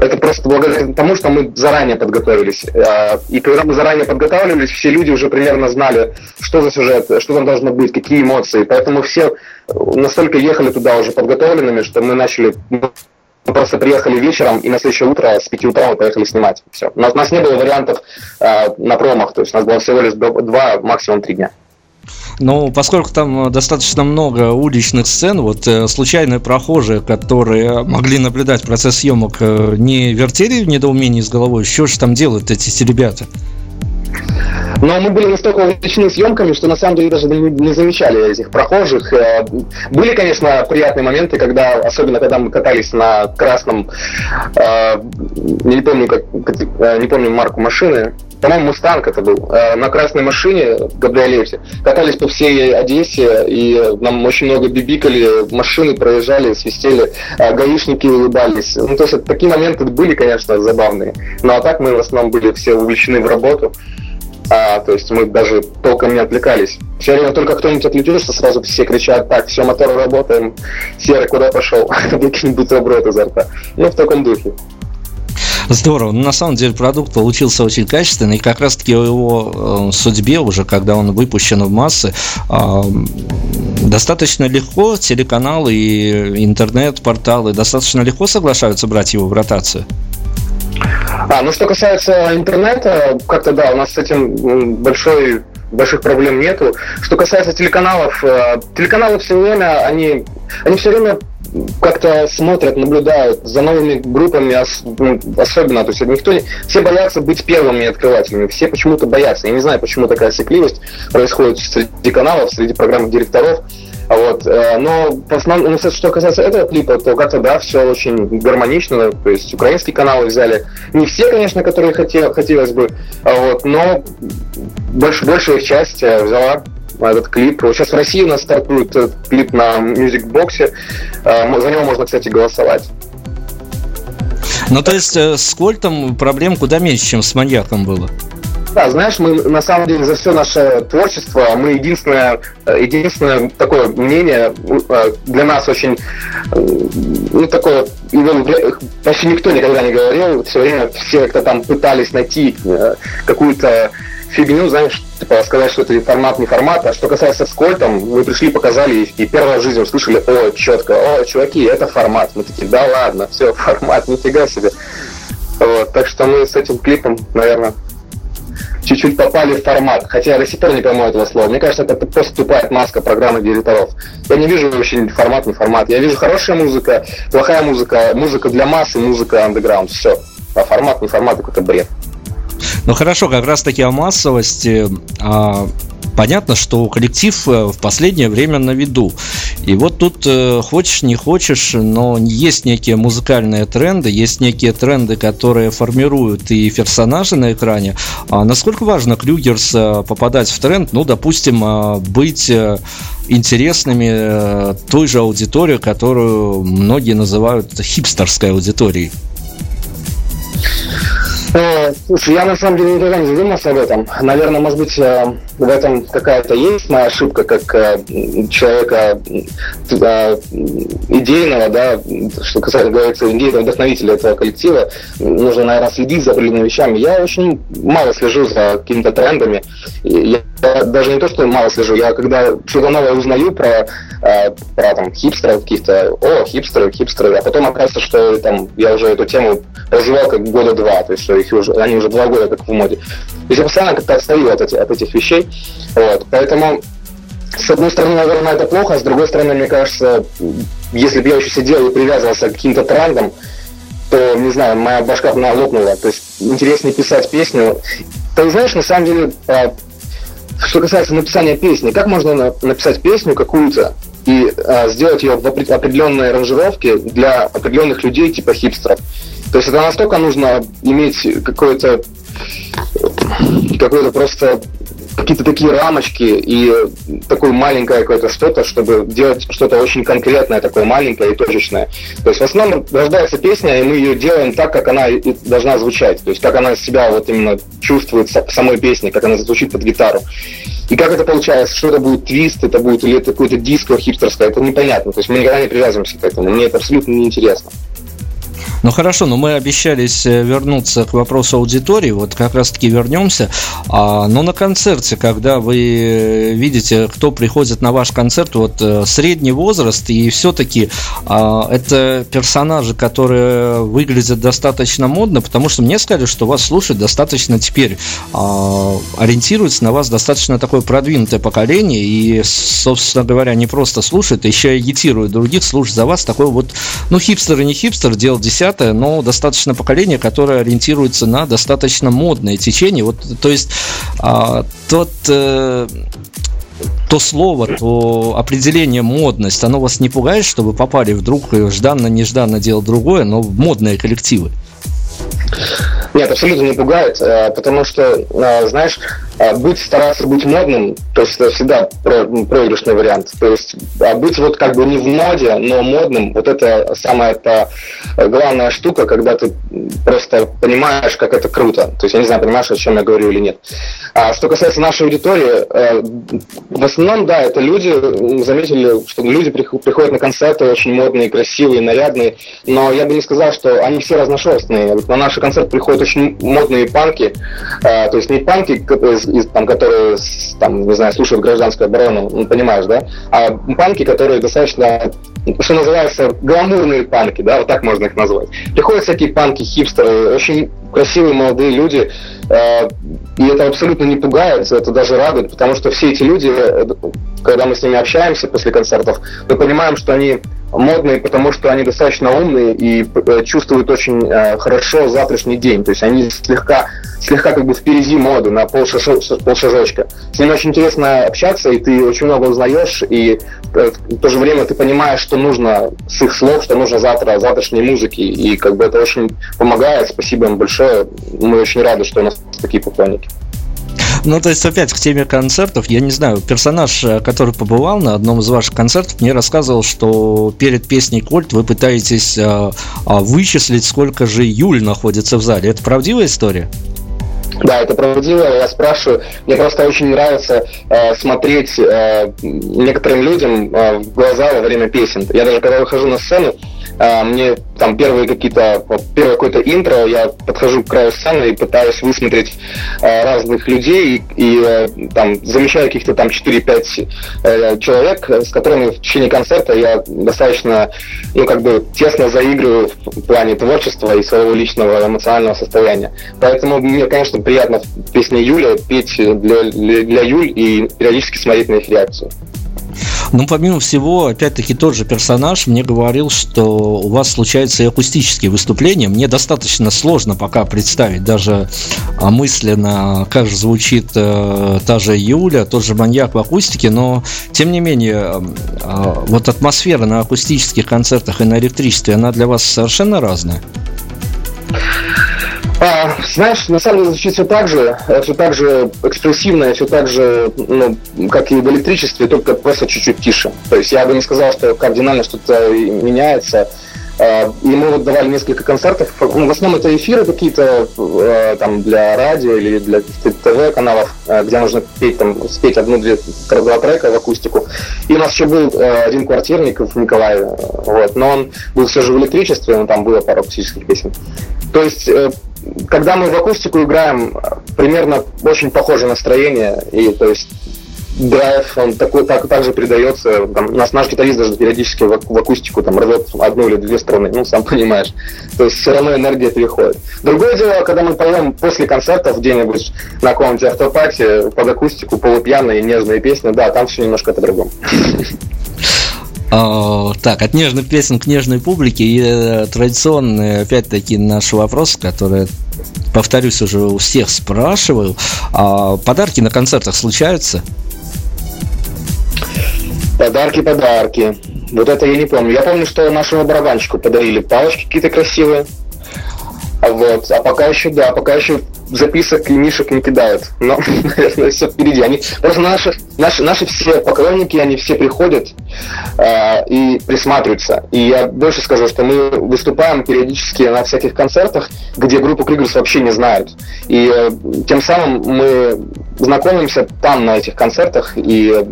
это просто благодаря тому, что мы заранее подготовились. Э, и когда мы заранее подготавливались, все люди уже примерно знали, что за сюжет, что там должно быть, какие эмоции. Поэтому все настолько ехали туда уже подготовленными, что мы начали мы просто приехали вечером, и на следующее утро с 5 утра мы поехали снимать. Все. У нас, у нас не было вариантов э, на промах, то есть у нас было всего лишь два, максимум три дня. Ну, поскольку там достаточно много уличных сцен, вот э, случайные прохожие, которые могли наблюдать процесс съемок, э, не вертели в недоумении с головой, что же там делают эти ребята? Но мы были настолько увлечены съемками, что на самом деле даже не, замечали этих прохожих. Э, были, конечно, приятные моменты, когда, особенно когда мы катались на красном, э, не помню, как, э, не помню марку машины, по-моему, Мустанг это был, на красной машине в Габриолете. Катались по всей Одессе, и нам очень много бибикали, машины проезжали, свистели, гаишники улыбались. Ну, то есть такие моменты были, конечно, забавные. Но а так мы в основном были все увлечены в работу. А, то есть мы даже толком не отвлекались. Все время только кто-нибудь отвлекется, сразу все кричат, так, все, мотор работаем, Серый, куда пошел? Выкинь бутерброд изо рта. Ну, в таком духе. Здорово. Ну, на самом деле продукт получился очень качественный. И как раз-таки о его э, судьбе уже, когда он выпущен в массы, э, достаточно легко телеканалы и интернет-порталы достаточно легко соглашаются брать его в ротацию. А, ну что касается интернета, как-то да, у нас с этим большой больших проблем нету. Что касается телеканалов, э, телеканалы все время, они, они все время как-то смотрят, наблюдают за новыми группами ну, особенно. То есть никто не... Все боятся быть первыми открывателями. Все почему-то боятся. Я не знаю, почему такая секливость происходит среди каналов, среди программных директоров. Вот. Э, но в основном, ну, что касается этого клипа, то как-то, да, все очень гармонично. То есть украинские каналы взяли. Не все, конечно, которые хотел, хотелось бы, а вот, но больш, большая часть э, взяла этот клип. Сейчас в России у нас стартует клип на. Э, за него можно, кстати, голосовать. Ну, то есть с Кольтом проблем куда меньше, чем с маньяком было? Да, знаешь, мы на самом деле за все наше творчество, мы единственное, э, единственное такое мнение э, для нас очень, э, ну, такое, почти никто никогда не говорил, все время все как-то там пытались найти какую-то фигню, знаешь, типа сказать, что это формат, не формат. А что касается скольтом, мы пришли, показали, и первый раз в жизни услышали, о, четко, о, чуваки, это формат. Мы такие, да ладно, все, формат, нифига себе. Вот, так что мы с этим клипом, наверное, чуть-чуть попали в формат. Хотя я до сих пор не понимаю этого слова. Мне кажется, это просто тупая маска программы директоров. Я не вижу вообще формат, не формат. Я вижу хорошая музыка, плохая музыка, музыка для массы, музыка андеграунд. Все. А формат, не формат, какой-то бред. Ну хорошо, как раз таки о массовости. А, понятно, что коллектив э, в последнее время на виду. И вот тут э, хочешь, не хочешь, но есть некие музыкальные тренды, есть некие тренды, которые формируют и персонажи на экране. А насколько важно Клюгерс э, попадать в тренд, ну, допустим, быть интересными той же аудитории, которую многие называют хипстерской аудиторией? Э, слушай, я на самом деле никогда не задумался об этом. Наверное, может быть, э, в этом какая-то есть моя ошибка, как э, человека идейного, да, что касается, говорится, идейного вдохновителя этого коллектива. Нужно, наверное, следить за определенными вещами. Я очень мало слежу за какими-то трендами. Я даже не то, что мало слежу, я когда что-то новое узнаю про, про там, хипстеров каких-то, о, хипстеры, хипстеры, а потом оказывается, что там, я уже эту тему проживал как года два, то есть что их уже, они уже два года как в моде. То есть я постоянно как-то отстаю от, эти, от этих вещей. Вот. Поэтому, с одной стороны, наверное, это плохо, а с другой стороны, мне кажется, если бы я еще сидел и привязывался к каким-то трендам, то, не знаю, моя башка бы лопнула. То есть интереснее писать песню. Ты знаешь, на самом деле, что касается написания песни, как можно написать песню какую-то и а, сделать ее в определенной аранжировке для определенных людей, типа хипстеров. То есть это настолько нужно иметь какое-то какое-то просто какие-то такие рамочки и такое маленькое какое-то что-то, чтобы делать что-то очень конкретное, такое маленькое и точечное. То есть в основном рождается песня, и мы ее делаем так, как она и должна звучать. То есть как она себя вот именно чувствует в самой песне, как она звучит под гитару. И как это получается? Что это будет твист, это будет или это какое-то диско хипстерское, это непонятно. То есть мы никогда не привязываемся к этому. Мне это абсолютно неинтересно. Ну хорошо, но мы обещались э, вернуться к вопросу аудитории, вот как раз таки вернемся. А, но на концерте, когда вы э, видите, кто приходит на ваш концерт, вот э, средний возраст, и все-таки а, это персонажи, которые выглядят достаточно модно, потому что мне сказали, что вас слушают достаточно теперь, а, ориентируется на вас достаточно такое продвинутое поколение, и, собственно говоря, не просто слушает, а еще и агитирует других слушать за вас. Такой вот, ну, хипстер и не хипстер, дело десятое десятое, но достаточно поколение, которое ориентируется на достаточно модное течение. Вот, то есть а, тот э, то слово, то определение модность, оно вас не пугает, что вы попали вдруг жданно-нежданно делать другое, но модные коллективы? Нет, абсолютно не пугает, э, потому что, э, знаешь, э, быть, стараться быть модным, то есть это всегда проигрышный вариант. То есть а быть вот как бы не в моде, но модным, вот это самая та главная штука, когда ты просто понимаешь, как это круто. То есть я не знаю, понимаешь, о чем я говорю или нет. А что касается нашей аудитории, в основном, да, это люди, заметили, что люди приходят на концерты очень модные, красивые, нарядные, но я бы не сказал, что они все разношерстные. На наши концерты приходят очень модные панки, э, то есть не панки, из, из, там, которые, там, не знаю, слушают гражданскую оборону, ну, понимаешь, да, а панки, которые достаточно что называется, гламурные панки, да, вот так можно их назвать. Приходят всякие панки, хипстеры, очень красивые молодые люди, э, и это абсолютно не пугает, это даже радует, потому что все эти люди, э, когда мы с ними общаемся после концертов, мы понимаем, что они модные, потому что они достаточно умные и э, чувствуют очень хорошо завтрашний день. То есть они слегка, слегка как бы впереди моды на полшажочка. С ними очень интересно общаться, и ты очень много узнаешь, и в то же время ты понимаешь, что нужно с их слов, что нужно завтра, завтрашней музыки. И как бы это очень помогает. Спасибо им большое. Мы очень рады, что у нас такие поклонники. Ну, то есть, опять к теме концертов, я не знаю, персонаж, э, который побывал на одном из ваших концертов, мне рассказывал, что перед песней «Кольт» вы пытаетесь а, а, вычислить, сколько же Юль находится в зале. Это правдивая история? Да, это правдиво. Я спрашиваю. Мне просто очень нравится э, смотреть э, некоторым людям э, в глаза во время песен. Я даже когда выхожу на сцену, э, мне там первые какие-то, первое какое-то интро, я подхожу к краю сцены и пытаюсь высмотреть э, разных людей и, и э, там замечаю каких-то там 4-5 э, человек, с которыми в течение концерта я достаточно, ну, как бы тесно заигрываю в плане творчества и своего личного эмоционального состояния. Поэтому мне, конечно, приятно песни Юля петь для, для, для Юль и периодически смотреть на их реакцию. Ну, помимо всего, опять-таки, тот же персонаж мне говорил, что у вас случаются и акустические выступления. Мне достаточно сложно пока представить даже а, мысленно, как же звучит э, та же Юля, тот же маньяк в акустике, но, тем не менее, э, вот атмосфера на акустических концертах и на электричестве, она для вас совершенно разная. А, знаешь, на самом деле звучит все так же, э, все так же экспрессивно, все так же, ну, как и в электричестве, только просто чуть-чуть тише. То есть я бы не сказал, что кардинально что-то меняется. А, и мы вот давали несколько концертов. В основном это эфиры какие-то э, там для радио или для ТВ-каналов, э, где нужно петь, там, спеть одну-две два трека в акустику. И у нас еще был один квартирник в Николаеве, вот, но он был все же в электричестве, но там было пару акустических песен. То есть когда мы в акустику играем, примерно очень похожее настроение, и то есть драйв, он такой, так, так же передается. Там, наш, наш гитарист даже периодически в, в акустику там рвет одну или две струны, ну, сам понимаешь. То есть все равно энергия переходит. Другое дело, когда мы поем после концертов где-нибудь на каком-нибудь автопате под акустику, полупьяные, нежные песни, да, там все немножко по-другому. А, так, от нежных песен к нежной публике и э, традиционный, опять-таки, наш вопрос, который, повторюсь, уже у всех спрашиваю. А подарки на концертах случаются? Подарки, подарки. Вот это я не помню. Я помню, что нашему барабанщику подарили палочки какие-то красивые. Вот. А пока еще, да, пока еще записок и мишек не кидают. Но, наверное, все впереди. Они, просто наши, наши, наши все поклонники, они все приходят э, и присматриваются. И я больше скажу, что мы выступаем периодически на всяких концертах, где группу Кригерс вообще не знают. И э, тем самым мы знакомимся там, на этих концертах, и э,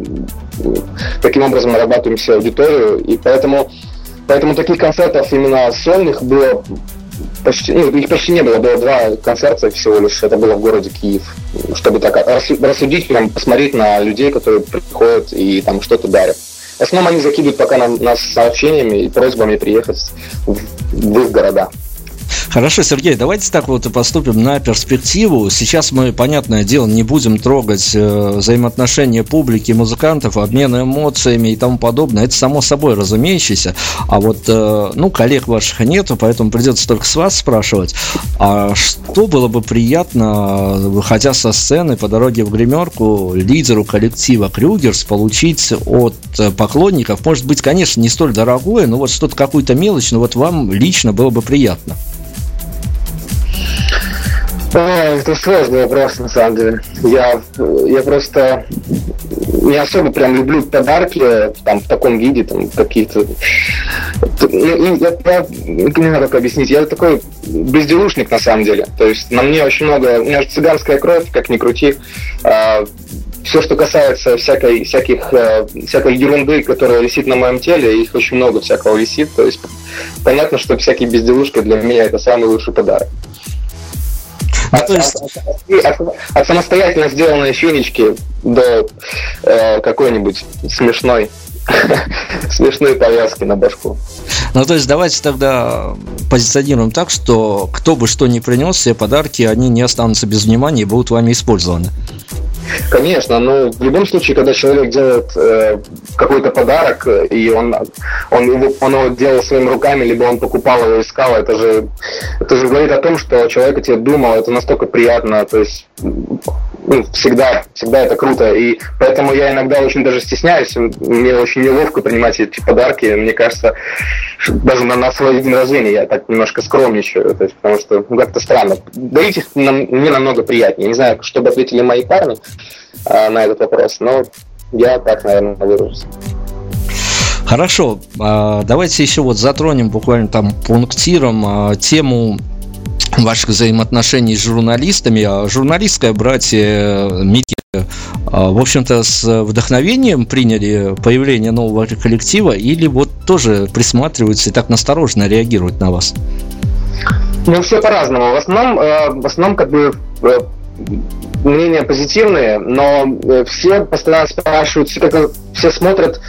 таким образом нарабатываем себе аудиторию. И поэтому, поэтому таких концертов именно сольных было почти, ну, их почти не было, было два концерта всего лишь, это было в городе Киев, чтобы так рассудить, прям посмотреть на людей, которые приходят и там что-то дарят. В основном они закидывают пока нам, нас сообщениями и просьбами приехать в, в их города. Хорошо, Сергей, давайте так вот и поступим на перспективу. Сейчас мы, понятное дело, не будем трогать э, взаимоотношения публики, музыкантов, обмен эмоциями и тому подобное. Это само собой разумеющееся. А вот, э, ну, коллег ваших нету, поэтому придется только с вас спрашивать. А что было бы приятно, выходя со сцены по дороге в гримерку, лидеру коллектива Крюгерс получить от поклонников, может быть, конечно, не столь дорогое, но вот что-то, какую-то мелочь, но вот вам лично было бы приятно. Это сложный вопрос, на самом деле. Я, я просто не особо прям люблю подарки там в таком виде, там какие-то... Ну, я, я, не знаю, как объяснить. Я такой безделушник, на самом деле. То есть на мне очень много... У меня же цыганская кровь, как ни крути. А, все, что касается всякой, всяких, э, всякой ерунды, которая висит на моем теле, их очень много всякого висит. То есть понятно, что всякие безделушки для меня это самый лучший подарок. Ну, от, есть... от, от, от самостоятельно сделанной финички до э, какой-нибудь смешной смешной повязки на башку. Ну, то есть давайте тогда позиционируем так, что кто бы что ни принес, все подарки, они не останутся без внимания и будут вами использованы. Конечно, но в любом случае, когда человек делает э, какой-то подарок, и он, он, его, он его делал своими руками, либо он покупал его, искал, это же, это же говорит о том, что человек о тебе думал, это настолько приятно, то есть ну, всегда, всегда это круто, и поэтому я иногда очень даже стесняюсь, мне очень неловко принимать эти подарки, мне кажется, даже на, на свой день рождения я так немножко скромничаю, то есть, потому что ну, как-то странно. Дарить нам, мне намного приятнее. Не знаю, что бы ответили мои парни на этот вопрос, но я так, наверное, выражусь. Хорошо, а, давайте еще вот затронем буквально там пунктиром а, тему ваших взаимоотношений с журналистами. Журналистское братье Микки, в общем-то, с вдохновением приняли появление нового коллектива или вот тоже присматриваются и так настороженно реагируют на вас? Ну, все по-разному. В основном, э, в основном как бы э, мнения позитивные, но э, все постоянно спрашивают, все, как, все смотрят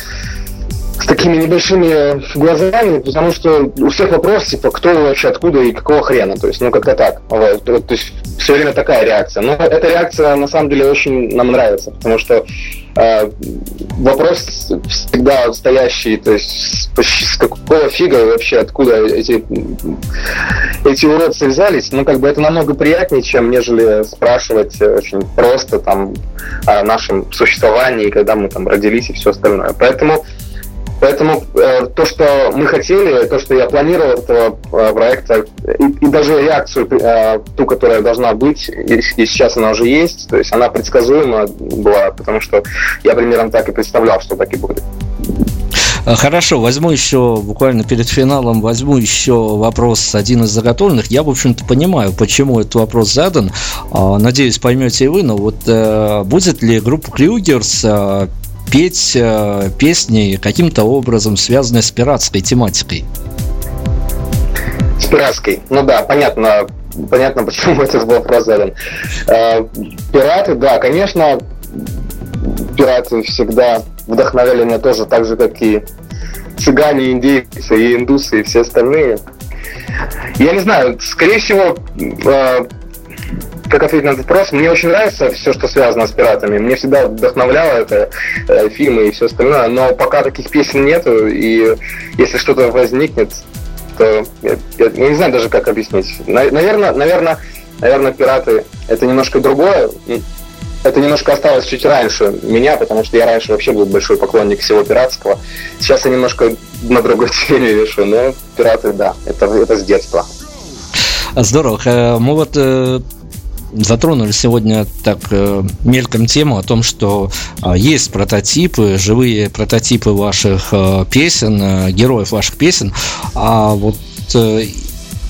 с такими небольшими глазами, потому что у всех вопрос, типа, кто вообще, откуда и какого хрена, то есть, ну, как-то так. Вот. То есть, все время такая реакция. Но эта реакция, на самом деле, очень нам нравится, потому что э, вопрос всегда стоящий, то есть, с, какого фига вообще, откуда эти, эти уродцы взялись, ну, как бы это намного приятнее, чем нежели спрашивать очень просто там о нашем существовании, когда мы там родились и все остальное. Поэтому Поэтому э, то, что мы хотели, то, что я планировал этого э, проекта, и, и даже реакцию, э, ту, которая должна быть, и, и сейчас она уже есть, то есть она предсказуема была, потому что я примерно так и представлял, что так и будет. А, хорошо, возьму еще, буквально перед финалом, возьму еще вопрос один из заготовленных. Я, в общем-то, понимаю, почему этот вопрос задан. А, надеюсь, поймете и вы, но вот э, будет ли группа Клюгерс э, петь э, песни каким-то образом, связанные с пиратской тематикой. С пиратской. Ну да, понятно, понятно, почему этот вопрос задан. Э, пираты, да, конечно, пираты всегда вдохновляли меня тоже так же, как и цыгане, индейцы, и индусы, и все остальные. Я не знаю, скорее всего, э, как ответить на этот вопрос, мне очень нравится все, что связано с пиратами. Мне всегда вдохновляло это э, фильмы и все остальное, но пока таких песен нету, и если что-то возникнет, то я, я, я не знаю даже, как объяснить. Наверное, наверное, наверное, пираты это немножко другое. Это немножко осталось чуть раньше меня, потому что я раньше вообще был большой поклонник всего пиратского. Сейчас я немножко на другой теме вешу, но пираты, да, это, это с детства. Здорово. Мы вот затронули сегодня так э, мельком тему о том, что э, есть прототипы, живые прототипы ваших э, песен, э, героев ваших песен, а вот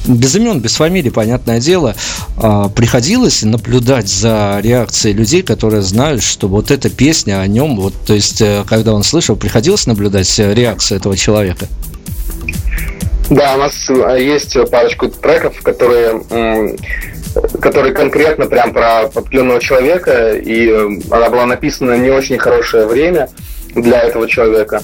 без имен, без фамилий, понятное дело, э, приходилось наблюдать за реакцией людей, которые знают, что вот эта песня о нем, вот, то есть, когда он слышал, приходилось наблюдать реакцию этого человека. Да, у нас есть парочку треков, которые который конкретно прям про определенного человека, и э, она была написана не очень хорошее время для этого человека.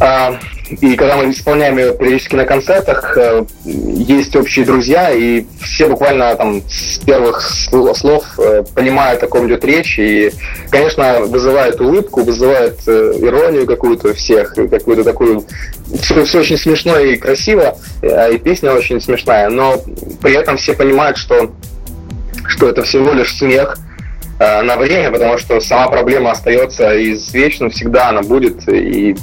А, и когда мы исполняем ее периодически на концертах, э, есть общие друзья, и все буквально там с первых слов э, понимают, о ком идет речь. И, конечно, вызывает улыбку, вызывает э, иронию какую-то всех, какую-то такую... Все, все очень смешно и красиво, и песня очень смешная, но при этом все понимают, что, что это всего лишь смех – на время, потому что сама проблема остается извечна, всегда она будет, и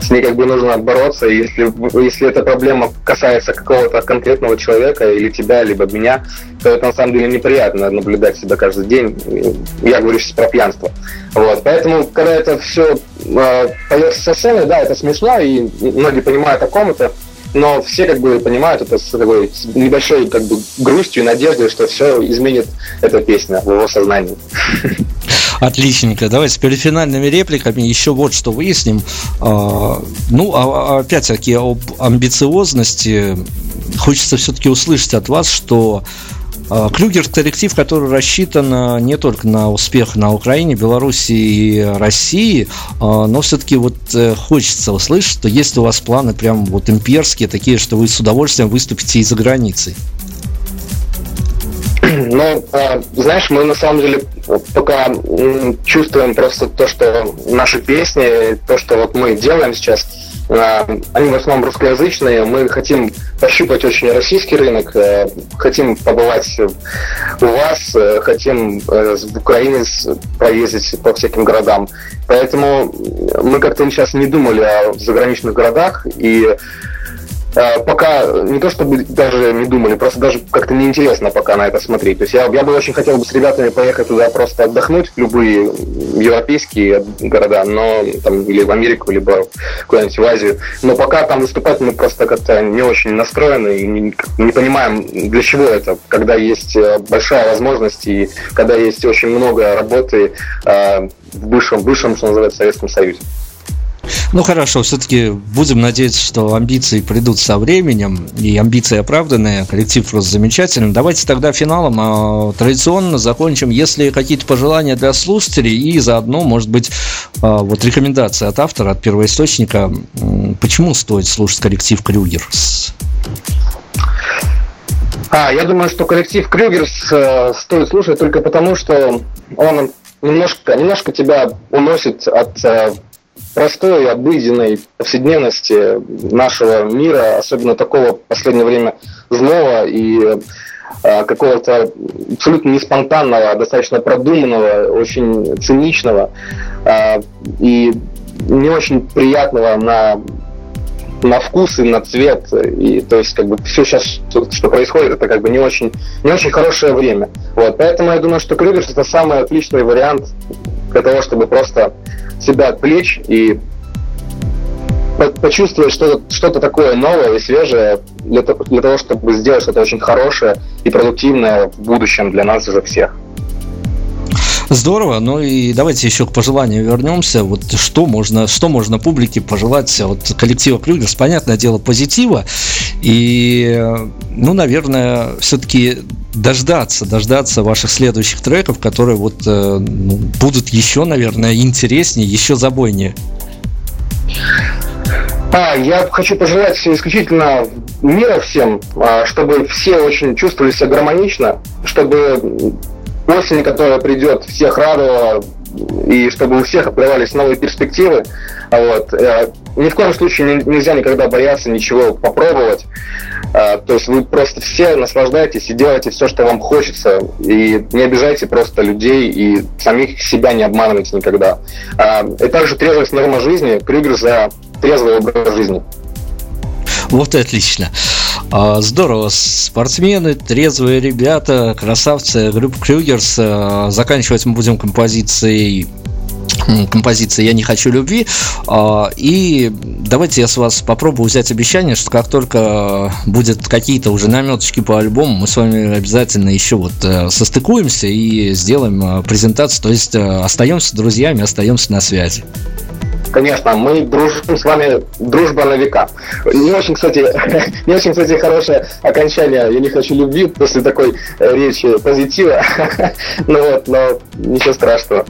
с ней как бы нужно бороться. если, если эта проблема касается какого-то конкретного человека, или тебя, либо меня, то это на самом деле неприятно наблюдать себя каждый день. Я говорю сейчас про пьянство. Вот. Поэтому, когда это все э, поется со сцены, да, это смешно, и многие понимают, о ком это, но все как бы понимают это с такой с небольшой как бы грустью и надеждой, что все изменит эта песня в его сознании. Отличненько. Давайте перед финальными репликами еще вот что выясним. А, ну, а, а, опять-таки об амбициозности хочется все-таки услышать от вас, что Клюгер – коллектив, который рассчитан не только на успех на Украине, Беларуси и России, а, но все-таки вот э, хочется услышать, что есть у вас планы прям вот имперские, такие, что вы с удовольствием выступите и за границей. Ну, а, знаешь, мы на самом деле пока чувствуем просто то, что наши песни, то, что вот мы делаем сейчас – они в основном русскоязычные. Мы хотим пощупать очень российский рынок, э, хотим побывать у вас, э, хотим в Украине поездить по всяким городам. Поэтому мы как-то сейчас не думали о заграничных городах и Э, пока не то чтобы даже не думали, просто даже как-то неинтересно пока на это смотреть. То есть я, я бы очень хотел бы с ребятами поехать туда просто отдохнуть в любые европейские города, но там или в Америку, либо куда-нибудь в Азию. Но пока там выступать мы просто как-то не очень настроены и не, не понимаем, для чего это, когда есть э, большая возможность и когда есть очень много работы э, в бывшем, бывшем, что называется, Советском Союзе. Ну хорошо, все-таки будем надеяться, что амбиции придут со временем, и амбиции оправданные, коллектив просто замечательный. Давайте тогда финалом а, традиционно закончим, если какие-то пожелания для слушателей, и заодно, может быть, а, вот рекомендация от автора, от первоисточника, почему стоит слушать коллектив Крюгерс? А, я думаю, что коллектив Крюгерс э, стоит слушать только потому, что он немножко, немножко тебя уносит от э, простой, обыденной повседневности нашего мира, особенно такого в последнее время злого и э, какого-то абсолютно не спонтанного, а достаточно продуманного, очень циничного э, и не очень приятного на на вкус и на цвет. И то есть, как бы, все сейчас, что, что происходит, это как бы не очень, не очень хорошее время. Вот. Поэтому я думаю, что Крюгерс это самый отличный вариант для того, чтобы просто себя отвлечь и почувствовать что-то что такое новое и свежее для, для того, чтобы сделать что-то очень хорошее и продуктивное в будущем для нас уже всех. Здорово, ну и давайте еще к пожеланию вернемся. Вот что можно, что можно публике пожелать от коллектива Крюгерс? Понятное дело, позитива. И, ну, наверное, все-таки дождаться, дождаться ваших следующих треков, которые вот э, ну, будут еще, наверное, интереснее, еще забойнее. А, я хочу пожелать исключительно мира всем, а, чтобы все очень чувствовали себя гармонично, чтобы осень, которая придет, всех радовала, и чтобы у всех открывались новые перспективы. А вот. Э, ни в коем случае нельзя никогда бояться ничего попробовать. А, то есть вы просто все наслаждаетесь и делаете все, что вам хочется. И не обижайте просто людей и самих себя не обманывайте никогда. А, и также трезвость норма жизни. Крюгер за трезвый образ жизни. Вот и отлично. А, здорово, спортсмены, трезвые ребята, красавцы, группа Крюгерс. А, заканчивать мы будем композицией композиции «Я не хочу любви». А, и давайте я с вас попробую взять обещание, что как только будет какие-то уже наметочки по альбому, мы с вами обязательно еще вот э, состыкуемся и сделаем э, презентацию. То есть э, остаемся друзьями, остаемся на связи. Конечно, мы дружим с вами дружба на века. Не очень, кстати, не очень, кстати, хорошее окончание «Я не хочу любви» после такой речи позитива. ну вот, но ничего страшного.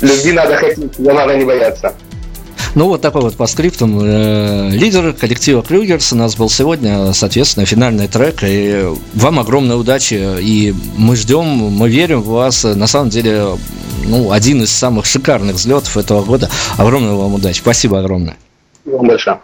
Любви надо хотеть, но надо не бояться. Ну, вот такой вот по скриптам. Э, лидер коллектива Крюгерс у нас был сегодня, соответственно, финальный трек. И вам огромной удачи. И мы ждем, мы верим в вас. На самом деле, ну, один из самых шикарных взлетов этого года. Огромной вам удачи. Спасибо огромное. Вам большое.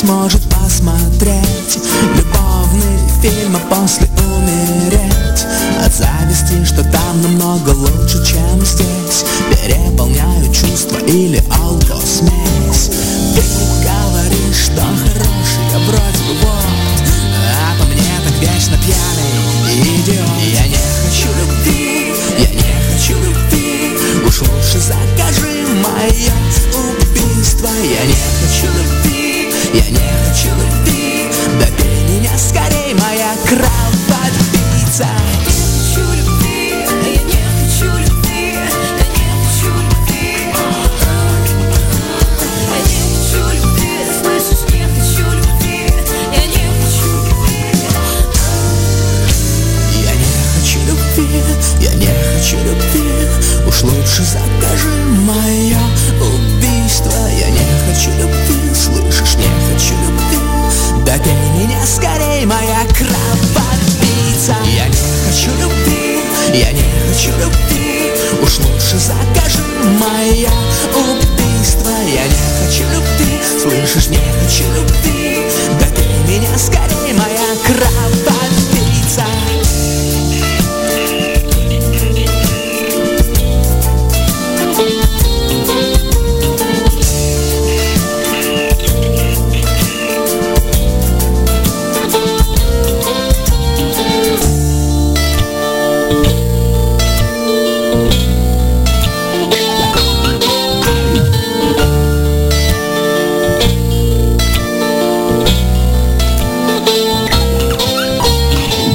Сказать, может посмотреть Любовный фильм, а после умереть. От зависти, что там намного лучше, чем здесь. Переполняют чувства или